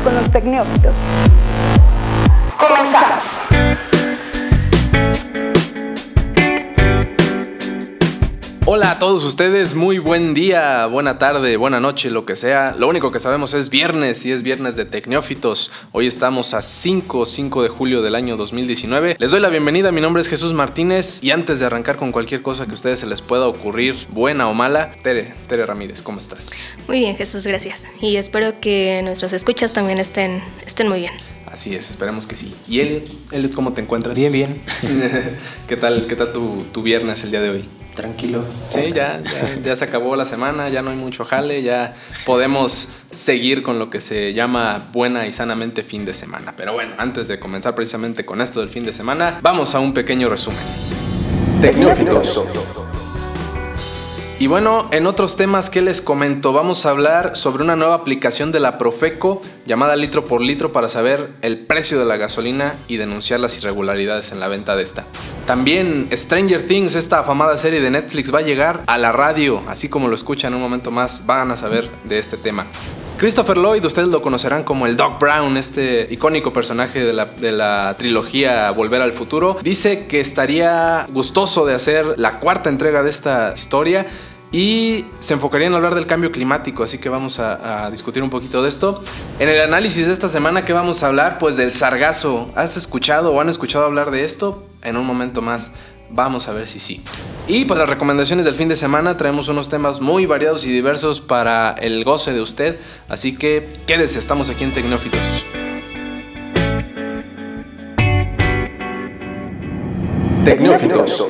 con los tecnófitos. Hola a todos ustedes, muy buen día, buena tarde, buena noche, lo que sea. Lo único que sabemos es viernes y es viernes de Tecnófitos. Hoy estamos a 5, 5 de julio del año 2019. Les doy la bienvenida, mi nombre es Jesús Martínez y antes de arrancar con cualquier cosa que a ustedes se les pueda ocurrir, buena o mala, Tere, Tere Ramírez, ¿cómo estás? Muy bien, Jesús, gracias. Y espero que nuestros escuchas también estén, estén muy bien. Así es, esperemos que sí. ¿Y Elliot? Elliot, cómo te encuentras? Bien, bien. ¿Qué tal, qué tal tu, tu viernes el día de hoy? Tranquilo. Sí, ya, ya, ya se acabó la semana, ya no hay mucho jale, ya podemos seguir con lo que se llama buena y sanamente fin de semana. Pero bueno, antes de comenzar precisamente con esto del fin de semana, vamos a un pequeño resumen. Tecnófitos. Y bueno, en otros temas que les comento, vamos a hablar sobre una nueva aplicación de la Profeco llamada litro por litro para saber el precio de la gasolina y denunciar las irregularidades en la venta de esta. También Stranger Things, esta afamada serie de Netflix, va a llegar a la radio, así como lo escuchan un momento más, van a saber de este tema. Christopher Lloyd, ustedes lo conocerán como el Doc Brown, este icónico personaje de la, de la, trilogía Volver al Futuro, dice que estaría gustoso de hacer la cuarta entrega de esta historia y se enfocaría en hablar del cambio climático, así que vamos a, discutir un poquito de esto. En el análisis de esta semana, ¿qué vamos a hablar? Pues del sargazo. ¿Has escuchado o han escuchado hablar de esto? En un momento más Vamos a ver si sí. Y pues las recomendaciones del fin de semana traemos unos temas muy variados y diversos para el goce de usted. Así que quédese, estamos aquí en Tecnófitos. Tecnófitos.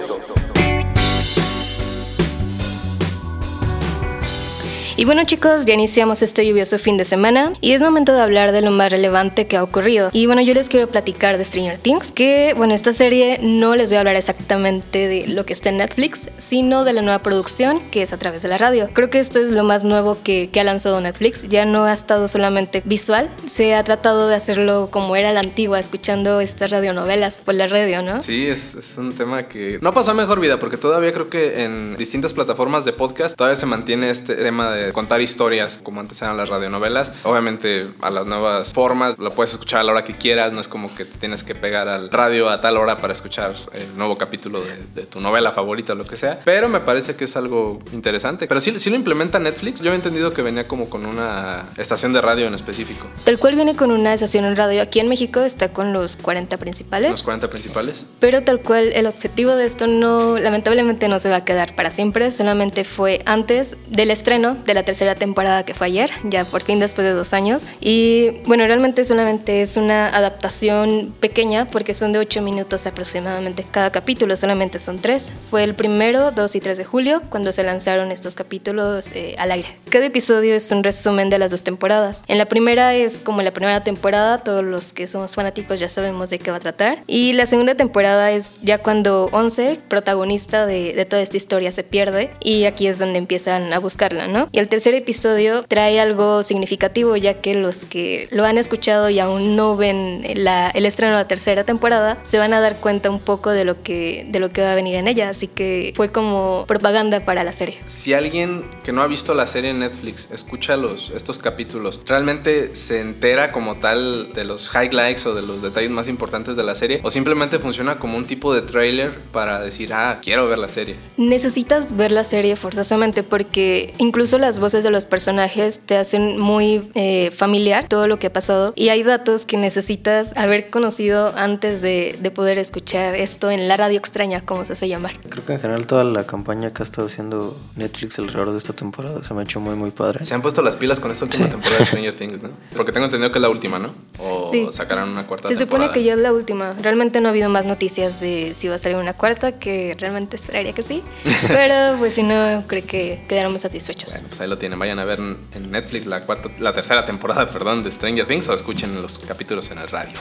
Y bueno chicos, ya iniciamos este lluvioso fin de semana y es momento de hablar de lo más relevante que ha ocurrido. Y bueno, yo les quiero platicar de Stranger Things, que bueno, esta serie no les voy a hablar exactamente de lo que está en Netflix, sino de la nueva producción que es a través de la radio. Creo que esto es lo más nuevo que, que ha lanzado Netflix, ya no ha estado solamente visual, se ha tratado de hacerlo como era la antigua, escuchando estas radionovelas por la radio, ¿no? Sí, es, es un tema que no pasó a mejor vida porque todavía creo que en distintas plataformas de podcast todavía se mantiene este tema de contar historias como antes eran las radionovelas. Obviamente a las nuevas formas lo puedes escuchar a la hora que quieras, no es como que te tienes que pegar al radio a tal hora para escuchar el nuevo capítulo de, de tu novela favorita o lo que sea. Pero me parece que es algo interesante. Pero sí, sí lo implementa Netflix. Yo había entendido que venía como con una estación de radio en específico. Tal cual viene con una estación en radio. Aquí en México está con los 40 principales. Los 40 principales. Pero tal cual el objetivo de esto no, lamentablemente no se va a quedar para siempre. Solamente fue antes del estreno de la tercera temporada que fue ayer, ya por fin después de dos años. Y bueno, realmente solamente es una adaptación pequeña porque son de ocho minutos aproximadamente cada capítulo, solamente son tres. Fue el primero, 2 y 3 de julio cuando se lanzaron estos capítulos eh, al aire. Cada episodio es un resumen de las dos temporadas. En la primera es como la primera temporada, todos los que somos fanáticos ya sabemos de qué va a tratar. Y la segunda temporada es ya cuando Once, protagonista de, de toda esta historia, se pierde y aquí es donde empiezan a buscarla, ¿no? Y el tercer episodio trae algo significativo ya que los que lo han escuchado y aún no ven la, el estreno de la tercera temporada se van a dar cuenta un poco de lo que de lo que va a venir en ella, así que fue como propaganda para la serie. Si alguien que no ha visto la serie en Netflix escucha los estos capítulos, realmente se entera como tal de los highlights o de los detalles más importantes de la serie o simplemente funciona como un tipo de trailer para decir, "Ah, quiero ver la serie." Necesitas ver la serie forzosamente porque incluso las voces de los personajes te hacen muy eh, familiar todo lo que ha pasado y hay datos que necesitas haber conocido antes de, de, poder escuchar esto en la radio extraña, como se hace llamar. Creo que en general toda la campaña que ha estado haciendo Netflix alrededor de esta temporada se me ha hecho muy muy padre. Se han puesto las pilas con esta última sí. temporada de Stranger Things, ¿no? Porque tengo entendido que es la última, ¿no? O sí. sacarán una cuarta se temporada. Supone que ya es la última. Realmente no ha habido más noticias de si va a salir una cuarta, que realmente esperaría que sí. Pero pues si no, creo que quedaremos satisfechos. Bueno, pues ahí lo tienen. Vayan a ver en Netflix la, cuarta, la tercera temporada perdón, de Stranger Things o escuchen los capítulos en el radio.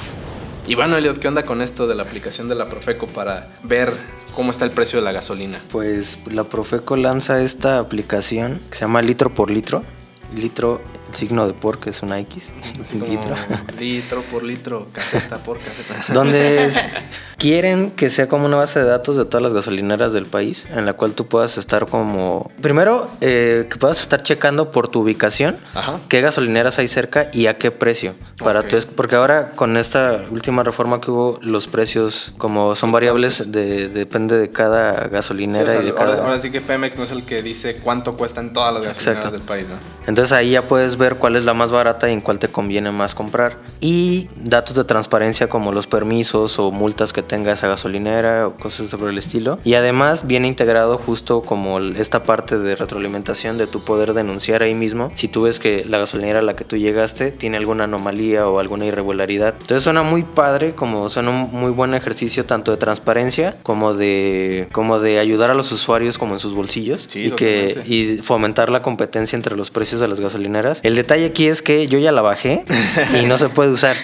Y bueno, Elliot, ¿qué onda con esto de la aplicación de la Profeco para ver cómo está el precio de la gasolina? Pues la Profeco lanza esta aplicación que se llama Litro por Litro. Litro signo de por, que es una X. Así litro. litro por litro, caseta por caseta. donde es- quieren que sea como una base de datos de todas las gasolineras del país, en la cual tú puedas estar como... Primero, eh, que puedas estar checando por tu ubicación Ajá. qué gasolineras hay cerca y a qué precio. Para Ok. tu es- porque ahora con esta última reforma que hubo, los precios como son variables, de, depende de cada Sí, gasolinera o sea, y de ahora, cada... ahora sí que Pemex no es el que dice cuánto cuestan todas las gasolineras Exacto. del país, ¿no? Entonces ahí ya puedes ver cuál es la más barata y en cuál te conviene más comprar. Y datos de transparencia como los permisos o multas que tenga esa gasolinera o cosas sobre el estilo. Y además viene integrado justo como esta parte de retroalimentación de tu poder denunciar ahí mismo si tú ves que la gasolinera a la que tú llegaste tiene alguna anomalía o alguna irregularidad. Entonces suena muy padre, como suena un muy buen ejercicio tanto de transparencia como de, como de ayudar a los usuarios como en sus bolsillos. Sí, y que y fomentar la competencia entre los precios de las gasolineras. El detalle aquí es que yo ya la bajé y no se puede usar.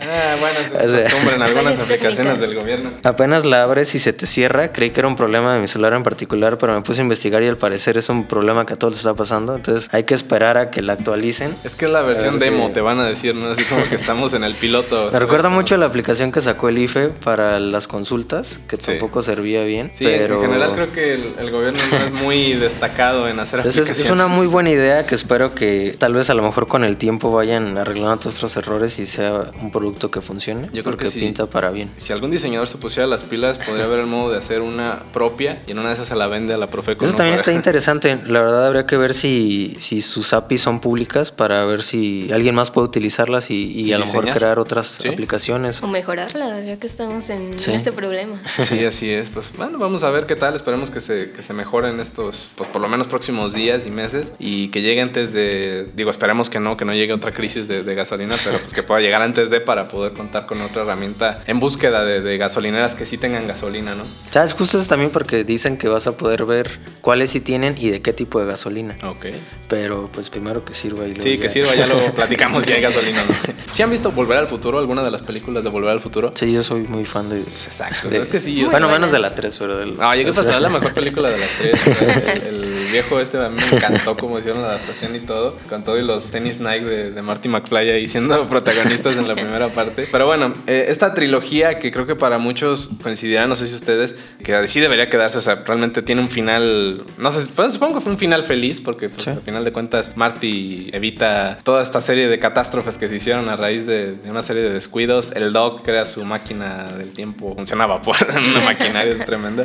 Ah, bueno, eso O sea- en algunas aplicaciones técnicas. del gobierno. Apenas la abres y se te cierra. Creí que era un problema de mi celular en particular, pero me puse a investigar y al parecer es un problema que a todos les está pasando. Entonces hay que esperar a que la actualicen. Es que es la versión ver demo, te van a decir, ¿no? Así como que estamos en el piloto. Me recuerda mucho la aplicación que sacó el IFE para las consultas, que Sí. tampoco servía bien. Sí, pero... en general creo que el, el gobierno no es muy destacado en hacer Entonces, aplicaciones. es una muy buena idea que espero que tal vez a lo mejor con el tiempo vayan arreglando todos estos errores y sea un producto que funcione. Yo creo que sí. pinta para bien. Si algún diseñador se pusiera las pilas, podría haber el modo de hacer una propia y en una de esas se la vende a la Profeco. Eso ¿no? también Para- está interesante. La verdad habría que ver si, si sus APIs son públicas para ver si alguien más puede utilizarlas y, y Y a lo mejor crear otras Sí. aplicaciones. O mejorarla, ya que estamos en Sí. este problema. Sí, así es. Pues bueno, vamos a ver qué tal. Esperemos que se, que se mejoren estos, pues, por lo menos próximos días y meses y que llegue antes de, digo, esperemos que no, que no llegue otra crisis de, de gasolina, pero pues que pueda llegar antes de para poder contar con otra herramienta en búsqueda de, de gasolineras que sí tengan gasolina, ¿no? ¿Sabes? Justo eso también porque dicen que vas a poder ver cuáles sí tienen y de qué tipo de gasolina. Ok. Pero pues primero que sirva y luego Sí, que sirva, ya lo platicamos si hay gasolina. ¿no? ¿Sí han visto Volver al Futuro? ¿Alguna de las películas de Volver al Futuro? Sí, yo soy muy fan de... Exacto. de- es que sí, yo Bueno, menos de la buenas. 3, pero del... No, yo qué o sea, pasó, es la mejor película de las tres. o sea, El, el viejo este a mí me encantó cómo hicieron la adaptación y todo, con todo y los tenis Nike de, de Marty McFly ahí siendo protagonistas en la primera parte. Pero bueno, eh, esta trilogía que creo que para muchos coincidirán, no sé si ustedes, que sí debería quedarse, o sea, realmente tiene un final, no sé, pues, supongo que fue un final feliz, porque pues, Sí. al final de cuentas Marty evita toda esta serie de catástrofes que se hicieron a raíz de, de una serie de descuidos. El Doc crea su máquina del tiempo, funciona a vapor, una maquinaria es tremenda.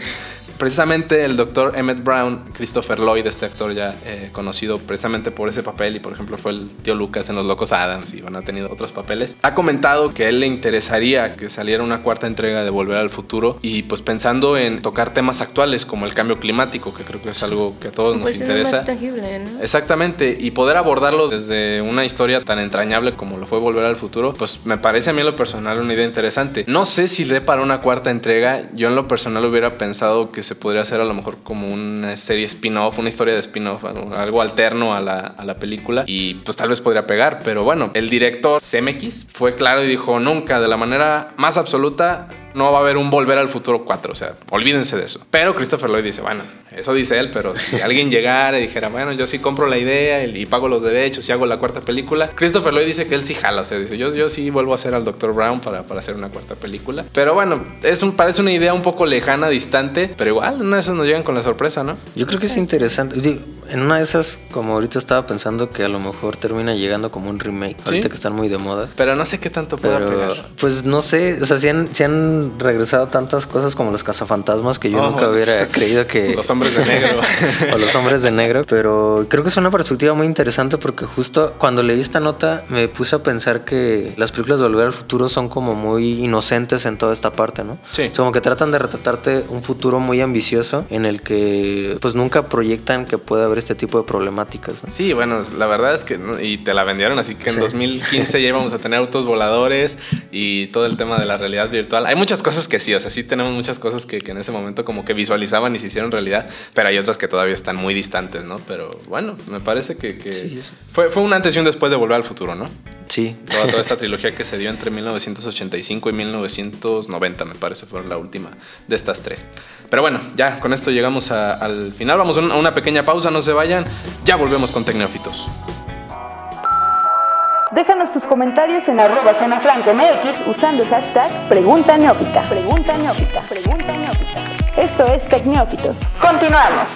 Precisamente el doctor Emmett Brown, Christopher Lloyd, este actor ya eh, conocido precisamente por ese papel y por ejemplo fue el tío Lucas en Los Locos Adams y bueno, ha tenido otros papeles, ha comentado que a él le interesaría que saliera una cuarta entrega de Volver al Futuro y pues pensando en tocar temas actuales como el cambio climático, que creo que es algo que a todos nos Pues es interesa. más tangible, ¿no? Exactamente, y poder abordarlo desde una historia tan entrañable como lo fue Volver al Futuro, pues me parece a mí en lo personal una idea interesante. No sé si dé para una cuarta entrega, yo en lo personal hubiera pensado que se podría hacer a lo mejor como una serie spin-off, una historia de spin-off, algo, alterno a la, a la película, y pues tal vez podría pegar, pero bueno, el director CMX fue claro y dijo, nunca, de la manera más absoluta, no va a haber un Volver al Futuro 4, o sea, olvídense de eso. Pero Christopher Lloyd dice, bueno, eso dice él, pero si alguien llegara y dijera, bueno, yo sí compro la idea y, y pago los derechos y hago la cuarta película, Christopher Lloyd dice que él sí jala, o sea, dice, yo, yo sí vuelvo a hacer al Dr. Brown para, para hacer una cuarta película. Pero bueno, es un, parece una idea un poco lejana, distante, pero igual, una de esas nos llegan con la sorpresa, ¿no? Yo creo que es interesante. En una de esas, como ahorita estaba pensando que a lo mejor termina llegando como un remake, ahorita que están muy de moda. Pero no sé qué tanto pueda Pero, pegar. pues no sé, o sea, si han, si han regresado tantas cosas como los cazafantasmas que yo Oh, nunca hubiera creído que... Los hombres de negro. o los hombres de negro, pero creo que es una perspectiva muy interesante porque justo cuando leí esta nota me puse a pensar que las películas de Volver al Futuro son como muy inocentes en toda esta parte, ¿no? Sí. Como que tratan de retratarte un futuro muy ambicioso en el que pues nunca proyectan que pueda haber este tipo de problemáticas, ¿no? Sí, bueno, la verdad es que, y te la vendieron, así que en Sí. 2015 ya íbamos a tener autos voladores y todo el tema de la realidad virtual. Hay muchas cosas que sí, o sea, sí tenemos muchas cosas que, que en ese momento como que visualizaban y se hicieron realidad, pero hay otras que todavía están muy distantes, ¿no? Pero bueno, me parece que, que Sí, es- fue, fue un antes y un después de Volver al Futuro, ¿no? Sí. Toda, toda esta trilogía que se dio entre 1985 y 1990, me parece, fue la última de estas tres. Pero bueno, ya con esto llegamos a- al final. Vamos a un- a una pequeña pausa, no se vayan. Ya volvemos con Tecneófitos. Déjanos tus comentarios en arroba zona franca MX usando el hashtag Pregunta Neófita. Pregunta Neófita. Pregunta Neófita. Esto es Tecneófitos. Continuamos.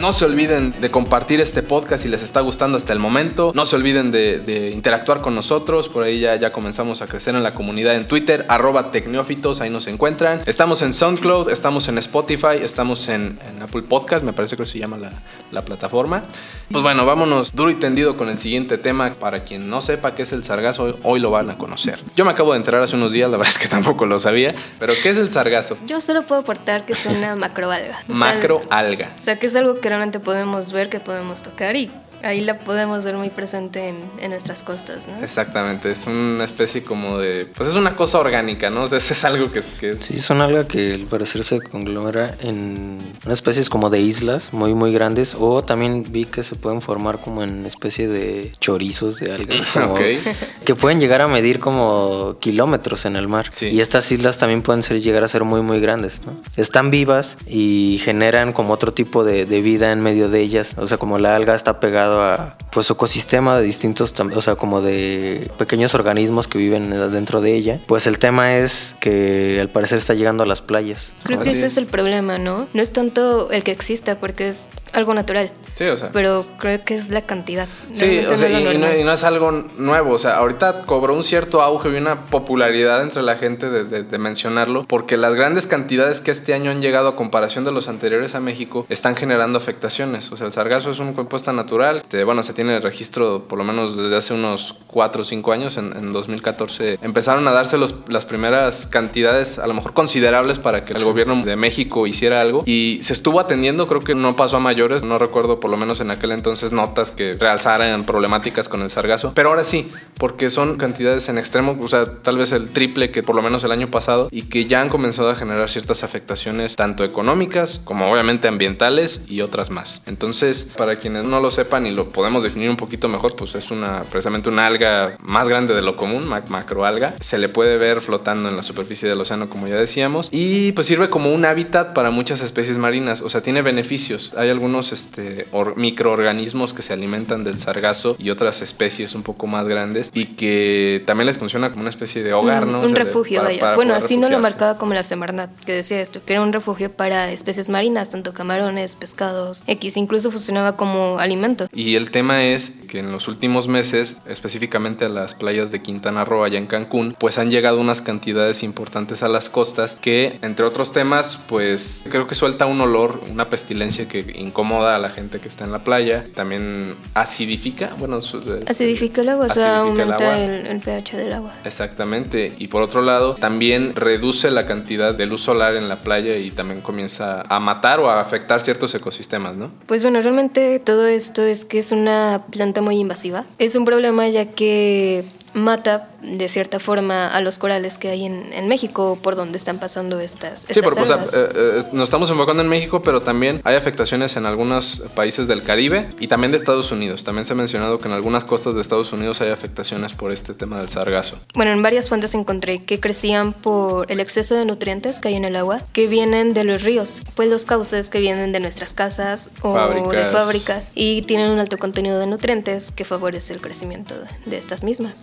No se olviden de compartir este podcast si les está gustando hasta el momento. No se olviden de, de interactuar con nosotros. Por ahí ya, ya comenzamos a crecer en la comunidad en Twitter, arroba tecneófitos, ahí nos encuentran. Estamos en SoundCloud, estamos en Spotify, estamos en, en Apple Podcast, me parece que se llama la, la, plataforma. Pues bueno, vámonos duro y tendido con el siguiente tema. Para quien no sepa qué es el sargazo, hoy lo van a conocer. Yo me acabo de enterar hace unos días, la verdad es que tampoco lo sabía. Pero ¿qué es el sargazo? Yo solo puedo aportar que es una macroalga. macroalga. O sea, que es algo que realmente podemos ver, que podemos tocar y ahí la podemos ver muy presente en, en, nuestras costas, ¿no? Exactamente, es una especie como de... Pues es una cosa orgánica, ¿no? O sea, es algo que, que es... Sí, son algo que al parecer se conglomera en una especies como de islas muy, muy grandes o también vi que se pueden formar como en especie de chorizos de algas como okay. que pueden llegar a medir como kilómetros en el mar. Sí. Y estas islas también pueden ser, llegar a ser muy, muy grandes, ¿no? Están vivas y generan como otro tipo de, de vida en medio de ellas. O sea, como la alga está pegada a pues su ecosistema de distintos, o sea, como de pequeños organismos que viven dentro de ella. Pues el tema es que al parecer está llegando a las playas. Creo que ese es el problema, ¿no? No es tanto el que exista, porque es algo natural. Sí, o sea. Pero creo que es la cantidad. Sí, o sea, no y, y, no, y, no, es algo nuevo. O sea, ahorita cobró un cierto auge y una popularidad entre la gente de, de, de, mencionarlo, porque las grandes cantidades que este año han llegado a comparación de los anteriores a México están generando afectaciones. O sea, el sargazo es un compuesto natural. Este, bueno, se tiene el registro por lo menos desde hace unos 4 o 5 años. En, en 2014 empezaron a darse los, las primeras cantidades, a lo mejor considerables, para que el gobierno de México hiciera algo. Y se estuvo atendiendo, creo que no pasó a No recuerdo, por lo menos en aquel entonces, notas que realzaran problemáticas con el sargazo. Pero ahora sí, porque son cantidades en extremo, o sea, tal vez el triple que por lo menos el año pasado, y que ya han comenzado a generar ciertas afectaciones, tanto económicas como obviamente ambientales y otras más. Entonces, para quienes no lo sepan y lo podemos definir un poquito mejor, pues es una precisamente una alga más grande de lo común, macroalga. Se le puede ver flotando en la superficie del océano, como ya decíamos, y pues sirve como un hábitat para muchas especies marinas, o sea, tiene beneficios. Hay algunos este, microorganismos que se alimentan del sargazo y otras especies un poco más grandes y que también les funciona como una especie de hogar, ¿no? Un o sea, refugio, de, para, vaya. para bueno, así no lo marcaba como la Semarnat, que decía esto, que era un refugio para especies marinas, tanto camarones, pescados, X, incluso funcionaba como alimento. Y el tema es que en los últimos meses, específicamente a las playas de Quintana Roo, allá en Cancún, pues han llegado unas cantidades importantes a las costas que, entre otros temas, pues creo que suelta un olor, una pestilencia que incomoda a la gente que está en la playa. También acidifica, bueno, Acidifica el agua, o sea, el aumenta el, el pH del agua. Exactamente. Y por otro lado, también reduce la cantidad de luz solar en la playa y también comienza a matar o a afectar ciertos ecosistemas, ¿no? Pues bueno, realmente todo esto es que es una planta muy invasiva. Es un problema ya que mata de cierta forma a los corales que hay en, en México por donde están pasando estas, estas Sí, porque o sea, eh, eh, nos estamos enfocando en México, pero también hay afectaciones en algunos países del Caribe y también de Estados Unidos. También se ha mencionado que en algunas costas de Estados Unidos hay afectaciones por este tema del sargazo. Bueno, en varias fuentes encontré que crecían por el exceso de nutrientes que hay en el agua, que vienen de los ríos, pues los cauces que vienen de nuestras casas o de Fábricas. fábricas y tienen un alto contenido de nutrientes que favorece el crecimiento de estas mismas.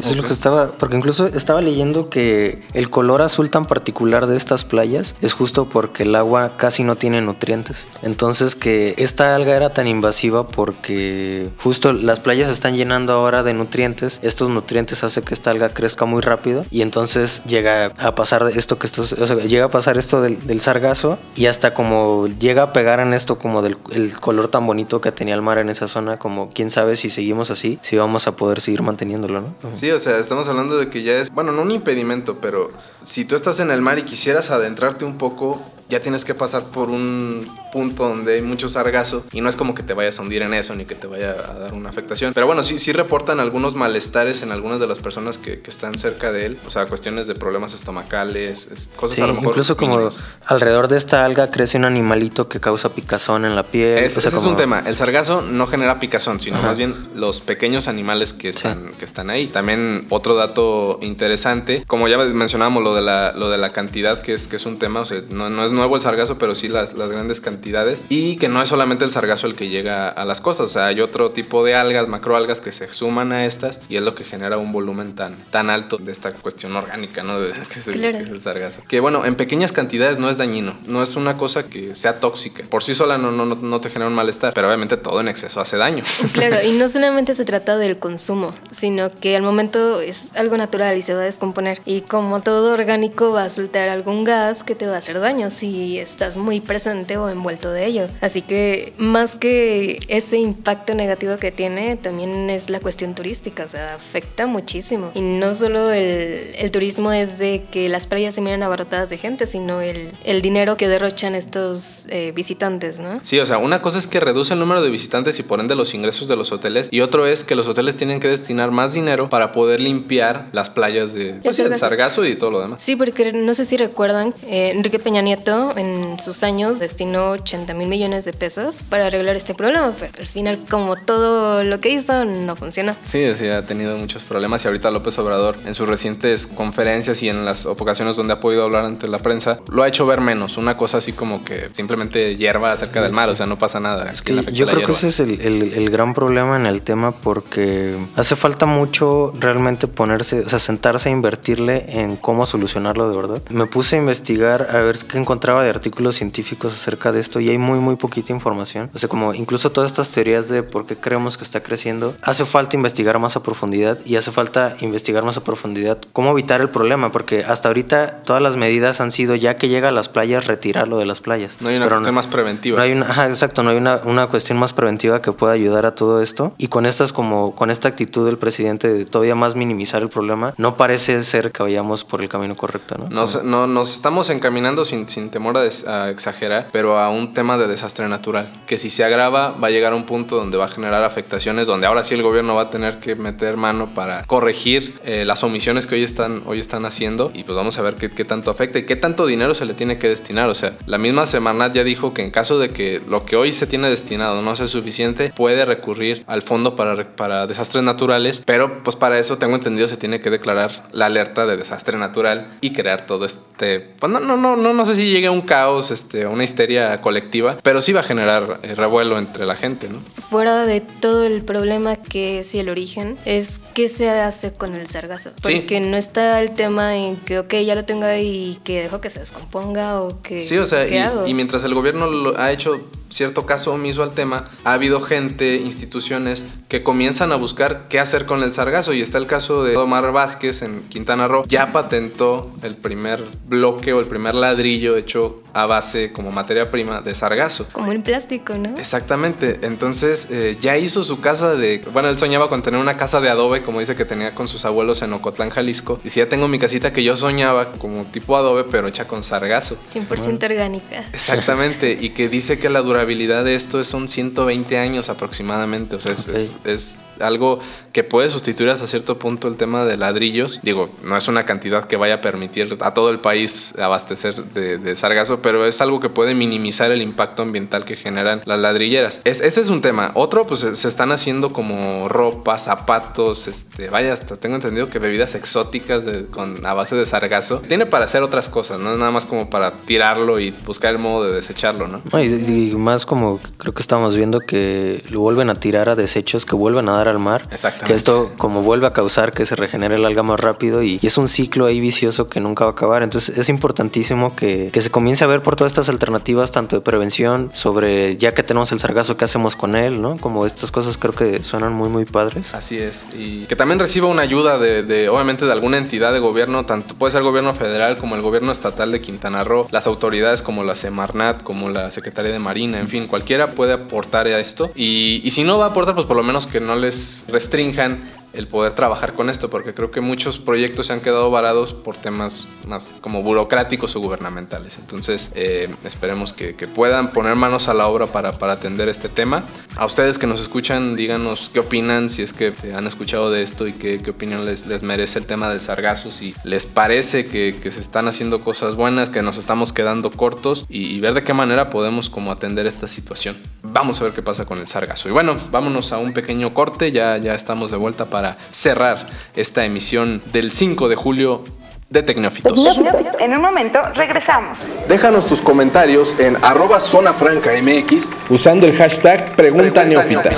Eso es lo que estaba, porque incluso estaba leyendo que el color azul tan particular de estas playas es justo porque el agua casi no tiene nutrientes. Entonces que esta alga era tan invasiva porque justo las playas se están llenando ahora de nutrientes. Estos nutrientes hacen que esta alga crezca muy rápido y entonces llega a pasar esto que esto, o sea, llega a pasar esto del, del sargazo y hasta como llega a pegar en esto como del el color tan bonito que tenía el mar en esa zona, como quién sabe si seguimos así, si vamos a poder seguir manteniéndolo, Sí, o sea, estamos hablando de que ya es, bueno, no un impedimento, pero si tú estás en el mar y quisieras adentrarte un poco, ya tienes que pasar por un punto donde hay mucho sargazo y no es como que te vayas a hundir en eso ni que te vaya a dar una afectación. Pero bueno, sí, sí reportan algunos malestares en algunas de las personas que, que están cerca de él, o sea, cuestiones de problemas estomacales, es- cosas Sí, a lo mejor. incluso como mínimas. alrededor de esta alga crece un animalito que causa picazón en la piel. Es- o sea, ese es un tema. El sargazo no genera picazón, sino Ajá. más bien los pequeños animales que están, que están ahí. También otro dato interesante, como ya mencionábamos lo de la, lo de la cantidad, que es, que es un tema, o sea, no, no es nuevo el sargazo, pero sí las, las grandes cantidades. Y que no es solamente el sargazo el que llega a las cosas. O sea, hay otro tipo de algas, macroalgas, que se suman a estas y es lo que genera un volumen tan, tan alto de esta cuestión orgánica, ¿no? De, que, se, Claro. que es el sargazo. Que bueno, en pequeñas cantidades no es dañino. No es una cosa que sea tóxica. Por sí sola no, no, no, no te genera un malestar. Pero obviamente todo en exceso hace daño. Claro, y no solamente se trata del consumo, sino que al momento es algo natural y se va a descomponer. Y como todo orgánico va a soltar algún gas que te va a hacer daño si estás muy presente o envuelto de ello. Así que más que ese impacto negativo que tiene, también es la cuestión turística, o sea, afecta muchísimo. Y no solo el, el turismo es de que las playas se miran abarrotadas de gente, sino el, el dinero que derrochan estos eh, visitantes, ¿no? Sí, o sea, una cosa es que reduce el número de visitantes y por ende los ingresos de los hoteles. Y otro es que los hoteles tienen que destinar más dinero para poder limpiar las playas de pues, sargazo. sargazo y todo lo demás. Sí, porque no sé si recuerdan, eh, Enrique Peña Nieto en sus años destinó 80 mil millones de pesos para arreglar este problema, pero al final como todo lo que hizo no funcionó. Sí, sí, ha tenido muchos problemas y ahorita López Obrador en sus recientes conferencias y en las ocasiones donde ha podido hablar ante la prensa, lo ha hecho ver menos. Una cosa así como que simplemente hierba acerca del mar, o sea, no pasa nada. Es que yo creo que ese es el, el- el gran problema en el tema porque hace falta mucho realmente ponerse, o sea, sentarse a invertirle en cómo solucionarlo de verdad. Me puse a investigar a ver qué encontraba de artículos científicos acerca de esto y hay muy muy poquita información. O sea, como incluso todas estas teorías de por qué creemos que está creciendo, hace falta investigar más a profundidad y hace falta investigar más a profundidad cómo evitar el problema porque hasta ahorita todas las medidas han sido ya que llega a las playas retirarlo de las playas. No hay una Pero cuestión más preventiva. no hay una, ajá, exacto, no hay una, una cuestión más preventiva que pueda ayudar a todo esto. Y con estas como con esta actitud del presidente de todavía más minimizar el problema, no parece ser que vayamos por el camino correcto, ¿no? Nos, no, nos estamos encaminando sin, sin temor a, a exagerar, pero a un tema de desastre natural, que si se agrava va a llegar a un punto donde va a generar afectaciones, donde ahora sí el gobierno va a tener que meter mano para corregir eh, las omisiones que hoy están, hoy están haciendo y pues vamos a ver qué, qué tanto afecta y qué tanto dinero se le tiene que destinar. O sea, la misma Semarnat ya dijo que en caso de que lo que hoy se tiene destinado no sea suficiente, puede recurrir al fondo para, para desastres naturales, pero pues para eso tengo entendido se tiene que declarar la alerta de desastre natural y crear todo este, pues no, no, no, no, no sé si llegue a un caos, este, a una histeria colectiva, pero sí va a generar eh, revuelo entre la gente, ¿no? Fuera de todo el problema que es y el origen, es qué se hace con el sargazo. Sí. Porque no está el tema en que, ok, ya lo tengo ahí y que dejo que se descomponga o que. Sí, o sea, ¿qué hago? y, y mientras el gobierno lo- ha hecho cierto caso omiso al tema, ha habido gente, instituciones que comienzan a buscar qué hacer con el sargazo. Y está el caso de Omar Vázquez en Quintana Roo. Ya patentó el primer bloque o el primer ladrillo hecho a base como materia prima de sargazo. Como el plástico, ¿no? Exactamente, entonces eh, ya hizo su casa de, bueno, él soñaba con tener una casa de adobe, como dice que tenía con sus abuelos en Ocotlán, Jalisco. Y si ya tengo mi casita que yo soñaba como tipo adobe, pero hecha con sargazo. 100% orgánica. Exactamente, y que dice que la durabilidad de esto son 120 años aproximadamente, o sea, es, es algo que puede sustituir hasta cierto punto el tema de ladrillos. Digo, no es una cantidad que vaya a permitir a todo el país abastecer de, de sargazo, pero es algo que puede minimizar el impacto ambiental que generan las ladrilleras. Es- ese es un tema. Otro, pues se están haciendo como ropa, zapatos, este, vaya, hasta tengo entendido que bebidas exóticas de- con, a base de sargazo. Tiene para hacer otras cosas, no es nada más como para tirarlo y buscar el modo de desecharlo, ¿no? Y, y más como creo que estamos viendo que lo vuelven a tirar a desechos que vuelven a dar al mar. Exactamente. Que esto como vuelve a causar que se regenere el alga más rápido y, y es un ciclo ahí vicioso que nunca va a acabar. Entonces es importantísimo que, que se comience a ver por todas estas alternativas, tanto de prevención, sobre ya que tenemos el sargazo, qué hacemos con él, ¿no? Como estas cosas creo que suenan muy, muy padres. Así es. Y que también reciba una ayuda de, de, obviamente, de alguna entidad de gobierno, tanto puede ser el gobierno federal como el gobierno estatal de Quintana Roo, las autoridades como la Semarnat, como la Secretaría de Marina, en fin, cualquiera puede aportar a esto. Y, y si no va a aportar, pues por lo menos que no les restrinjan el poder trabajar con esto, porque creo que muchos proyectos se han quedado varados por temas más como burocráticos o gubernamentales. Entonces, eh, esperemos que, que puedan poner manos a la obra para, para atender este tema. A ustedes que nos escuchan, díganos qué opinan, si es que han escuchado de esto y qué, qué opinión les, les merece el tema del sargazo, si les parece que, que se están haciendo cosas buenas, que nos estamos quedando cortos y, y ver de qué manera podemos como atender esta situación. Vamos a ver qué pasa con el sargazo. Y bueno, vámonos a un pequeño corte, ya, ya estamos de vuelta para cerrar esta emisión del 5 de julio de Tecnófitos. Tecnófitos. En un momento regresamos. Déjanos tus comentarios en arroba zona franca MX usando el hashtag Pregunta Neófita.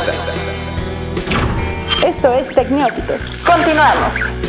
Esto es Tecnófitos. Continuamos.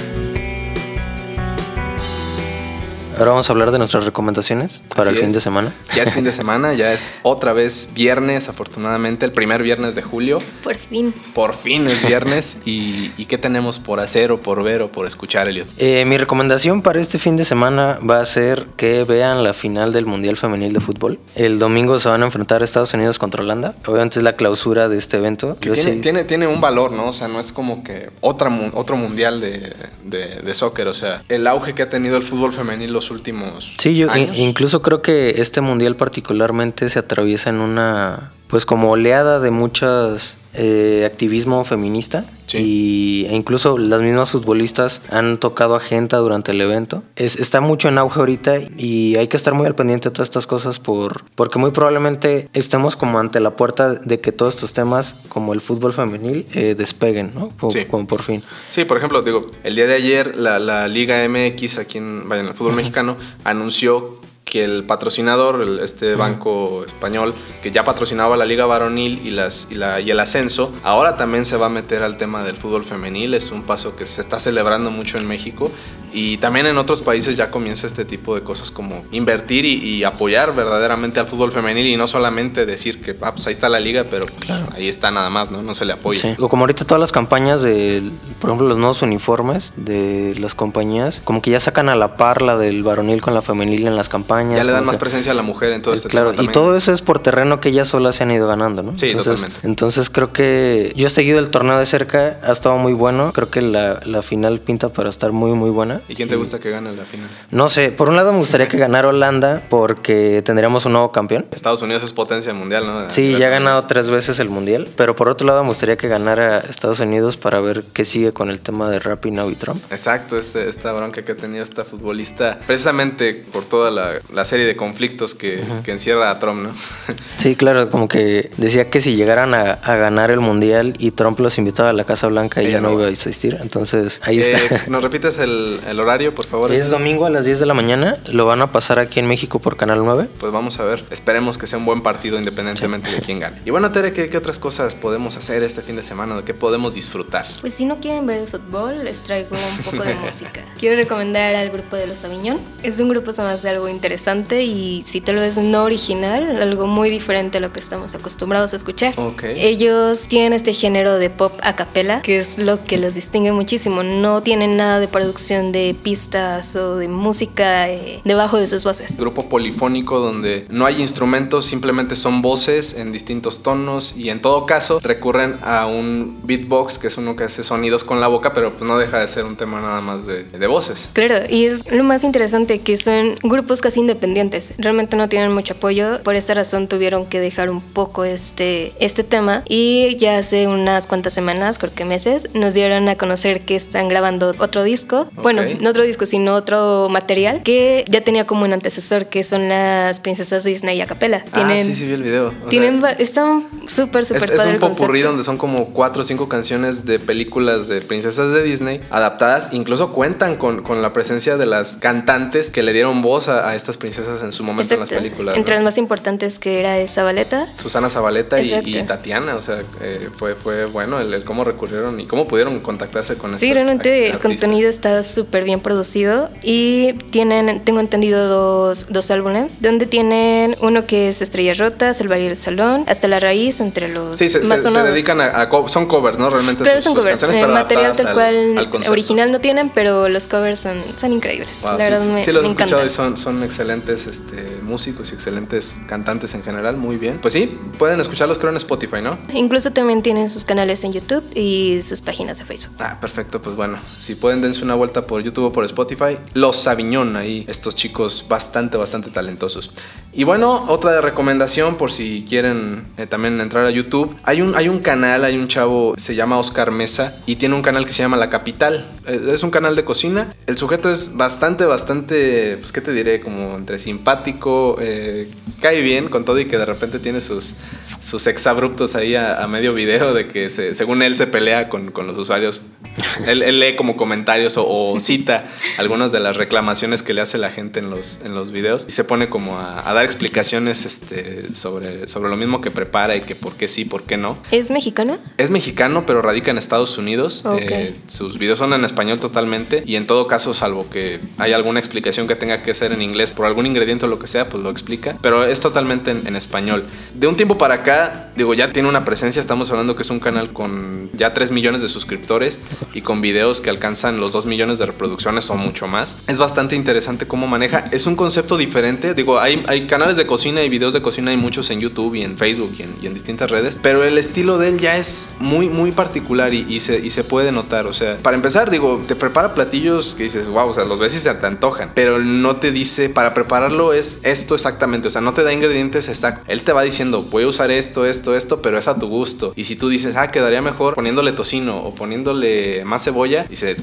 Ahora vamos a hablar de nuestras recomendaciones para Así el fin es. de semana. Ya es fin de semana, ya es otra vez viernes, afortunadamente, el primer viernes de julio. Por fin. Por fin es viernes. ¿Y, y qué tenemos por hacer o por ver o por escuchar, Elliot? Eh, mi recomendación para este fin de semana va a ser que vean la final del Mundial Femenil de Fútbol. El domingo se van a enfrentar Estados Unidos contra Holanda. Obviamente es la clausura de este evento. Que tiene, sí- tiene, tiene un valor, ¿no? O sea, no es como que otra, otro mundial de, de, de soccer. O sea, el auge que ha tenido el fútbol femenil los últimos Sí, yo años. incluso creo que este mundial particularmente se atraviesa en una, pues como oleada de muchas eh, activismo feminista Sí. y, e incluso las mismas futbolistas han tocado agenda durante el evento. Es, está mucho en auge ahorita y hay que estar muy al pendiente de todas estas cosas por, porque muy probablemente estemos como ante la puerta de que todos estos temas como el fútbol femenil eh, despeguen, ¿no? Por, Sí. como por fin. Sí, por ejemplo, digo, el día de ayer la, la Liga MX aquí en, vaya, en el fútbol mexicano anunció que el patrocinador, el- este banco español, que ya patrocinaba la Liga Varonil y, las, y, la, y el ascenso, ahora también se va a meter al tema del fútbol femenil. Es un paso que se está celebrando mucho en México y también en otros países ya comienza este tipo de cosas como invertir y, y apoyar verdaderamente al fútbol femenil y no solamente decir que ah, pues ahí está la liga, pero pues, ahí está nada más, ¿no? No se le apoya. Sí. O como ahorita todas las campañas de, por ejemplo, los nuevos uniformes de las compañías, como que ya sacan a la par la del varonil con la femenil en las campañas. Ya le dan más que- presencia a la mujer en todo este claro, tema y todo eso es por terreno que ellas solas se han ido ganando, ¿no? Sí, entonces, totalmente. Entonces creo que yo he seguido el torneo de cerca, ha estado muy bueno. Creo que la, la final pinta para estar muy, muy buena. ¿Y quién te gusta que gane la final? No sé, por un lado me gustaría que ganara Holanda porque tendríamos un nuevo campeón. Estados Unidos es potencia mundial, ¿no? Sí, ya ha ganado tres veces el mundial, pero por otro lado me gustaría que ganara Estados Unidos para ver qué sigue con el tema de Rappi, Now y Trump. Exacto, este, esta bronca que tenía esta futbolista, precisamente por toda la, la serie de conflictos que, que encierra a Trump, ¿no? Sí, claro, como que decía que si llegaran a, a ganar el mundial y Trump los invitaba a la Casa Blanca, ella, Ella no iba a asistir. Entonces, ahí Eh, está. ¿Nos repites el, el horario, por favor? Es domingo a las 10 de la mañana, lo van a pasar aquí en México por Canal 9. Pues vamos a ver. Esperemos que sea un buen partido independientemente de quién gane. Y bueno, Tere, ¿qué, qué otras cosas podemos hacer este fin de semana? ¿De qué podemos disfrutar? Pues si no quieren ver el fútbol, les traigo un poco de música. Quiero recomendar al grupo de Los Aviñón. Es un grupo, se me hace algo interesante y si tal vez no original, algo muy diferente a lo que estamos acostumbrados a escuchar. Ok. Ellos tienen este género de pop a capela, que es lo que los distingue muchísimo. No tienen nada de producción de pistas o de música eh, debajo de sus voces. Grupo polifónico donde no hay instrumentos, simplemente son voces en distintos tonos y en todo caso recurren a un beatbox, que es uno que hace sonidos con la boca, pero pues no deja de ser un tema nada más de, de voces. Claro, y es lo más interesante que son grupos casi independientes. Realmente no tienen mucho apoyo. Por esta razón tuvieron que dejar un poco este, este tema. Y ya hace unas cuantas semanas, creo que meses, nos dieron a conocer que están grabando otro disco. Bueno, no otro disco, sino otro material que ya tenía como un antecesor, que son las princesas Disney a capela. ah, sí, sí vi el video. O tienen, sea, están súper, súper es, es un popurrí donde son como cuatro o cinco canciones de películas de princesas de Disney adaptadas. Incluso cuentan con, con la presencia de las cantantes que le dieron voz a, a estas princesas en su momento en las películas. Entre ¿no? las más importantes que era esa baleta. Susana Zabaleta y, Tatiana, o sea, eh, fue, fue bueno el, el cómo recurrieron y cómo pudieron contactarse con Sí, realmente el contenido está súper bien producido y tienen, tengo entendido, dos, dos álbumes donde tienen uno que es Estrellas Rotas, El Baile del Salón, Hasta la Raíz, entre los Sí, se, más se- se dedican a, a co- son covers, ¿no? Realmente Claro, sus- son sus covers. canciones, Eh, material tal al- cual al original no tienen, pero los covers son, son increíbles. Wow, la sí, verdad sí, me, sí los he me escuchado encantan. y son, son excelentes este, músicos y excelentes cantantes en general, muy bien. Pues sí, pueden escucharlos creo en Spotify, ¿no? Incluso también tienen sus canales en YouTube y sus páginas de Facebook. Ah, perfecto, pues bueno, si pueden dense una vuelta por YouTube o por Spotify, Los Sabiñón ahí, estos chicos bastante, bastante talentosos. Y bueno, otra recomendación por si quieren eh, también entrar a YouTube, hay un, hay un canal, hay un chavo, se llama Oscar Mesa y tiene un canal que se llama La Capital. Eh, es un canal de cocina, el sujeto es bastante, bastante, pues qué te diré, como entre simpático, eh, cae bien con todo y que de repente tiene sus, sus exabruptos ahí a, a medio video de que se- según él se pelea con, con los usuarios él, lee como comentarios o, cita algunas de las reclamaciones que le hace la gente en los, en los videos y se pone como a, dar explicaciones este, sobre, sobre lo mismo que prepara y que por qué sí, por qué no. ¿Es mexicano? Es mexicano, pero radica en Estados Unidos. Eh, sus videos son en español totalmente y en todo caso, salvo que hay alguna explicación que tenga que ser en inglés por algún ingrediente o lo que sea, pues lo explica, pero es totalmente en, en español. De un tiempo para acá, digo, ya tiene una presencia, estamos hablando que es un canal con ya 3 millones de suscriptores y con videos que alcanzan los 2 millones de reproducciones o mucho más. Es bastante interesante cómo maneja. Es un concepto diferente. Digo, hay, hay canales de cocina y videos de cocina, hay muchos en YouTube y en Facebook y en, distintas redes, pero el estilo de él ya es muy, muy particular y, y, se, y se puede notar. O sea, para empezar, digo, te prepara platillos que dices, wow, o sea, los ves y se te antojan, pero no te dice, para prepararlo es esto exactamente. O sea, no te da ingredientes exactos. Él te va diciendo, voy a usar esto, esto, esto, pero es a tu gusto. Y si tú dices, ah, quedaría mejor poniéndole tocino o poniéndole más cebolla, dice,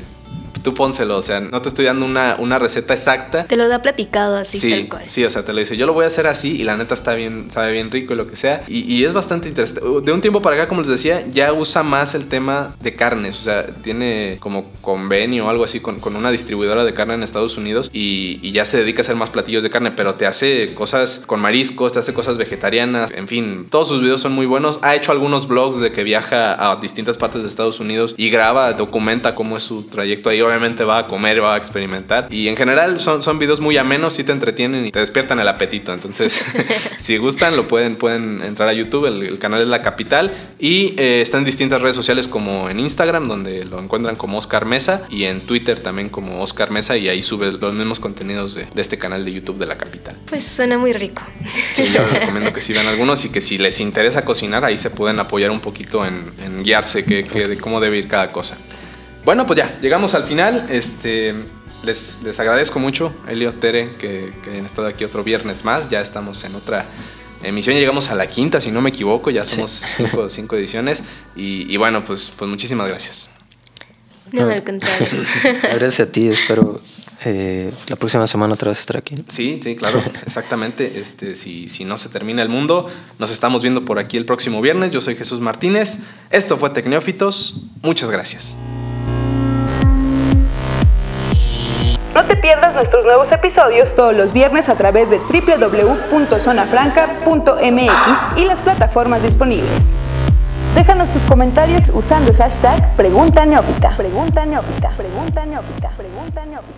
tú pónselo, o sea, no te estoy dando una, una receta exacta. Te lo da platicado así sí, tal cual. Sí, o sea, te lo dice, yo lo voy a hacer así y la neta está bien, sabe bien rico y lo que sea. Y, y, es bastante interesante. De un tiempo para acá, como les decía, ya usa más el tema de carnes, o sea, tiene como convenio o algo así con, con una distribuidora de carne en Estados Unidos y, y, ya se dedica a hacer más platillos de carne, pero te hace cosas con mariscos, te hace cosas vegetarianas, en fin, todos sus videos son muy buenos. Ha hecho algunos blogs de que viaja a distintas partes de Estados Unidos y graba, documenta cómo es su trayecto ahí. Obviamente va a comer, va a experimentar. Y en general son, son videos muy amenos, sí te entretienen y te despiertan el apetito. Entonces, si gustan, lo pueden, pueden entrar a YouTube. El, el canal es La Capital. Y eh, está en distintas redes sociales como en Instagram, donde lo encuentran como Oscar Mesa. Y en Twitter también como Oscar Mesa. Y ahí sube los mismos contenidos de, de este canal de YouTube de La Capital. Pues suena muy rico. Sí, yo les recomiendo que si vean algunos y que si les interesa cocinar, ahí se pueden apoyar un poquito en, en guiarse que, que de cómo debe ir cada cosa. Bueno, pues ya, llegamos al final. Este, les, les agradezco mucho, Elio, Tere, que, que hayan estado aquí otro viernes más. Ya estamos en otra emisión, ya llegamos a la quinta, si no me equivoco, ya somos sí. cinco, cinco, ediciones. Y, y, bueno, pues, pues muchísimas gracias. No, al contrario. Gracias a ti, espero eh, la próxima semana otra vez estar aquí. Sí, sí, claro, exactamente. Este, si, si no se termina el mundo, nos estamos viendo por aquí el próximo viernes. Yo soy Jesús Martínez. Esto fue Tecnófitos. Muchas gracias. No te pierdas nuestros nuevos episodios todos los viernes a través de www.zonafranca.mx y las plataformas disponibles. Déjanos tus comentarios usando el hashtag Pregunta Neófita. Pregunta Neófita. Pregunta Neófita. Pregunta Neófita.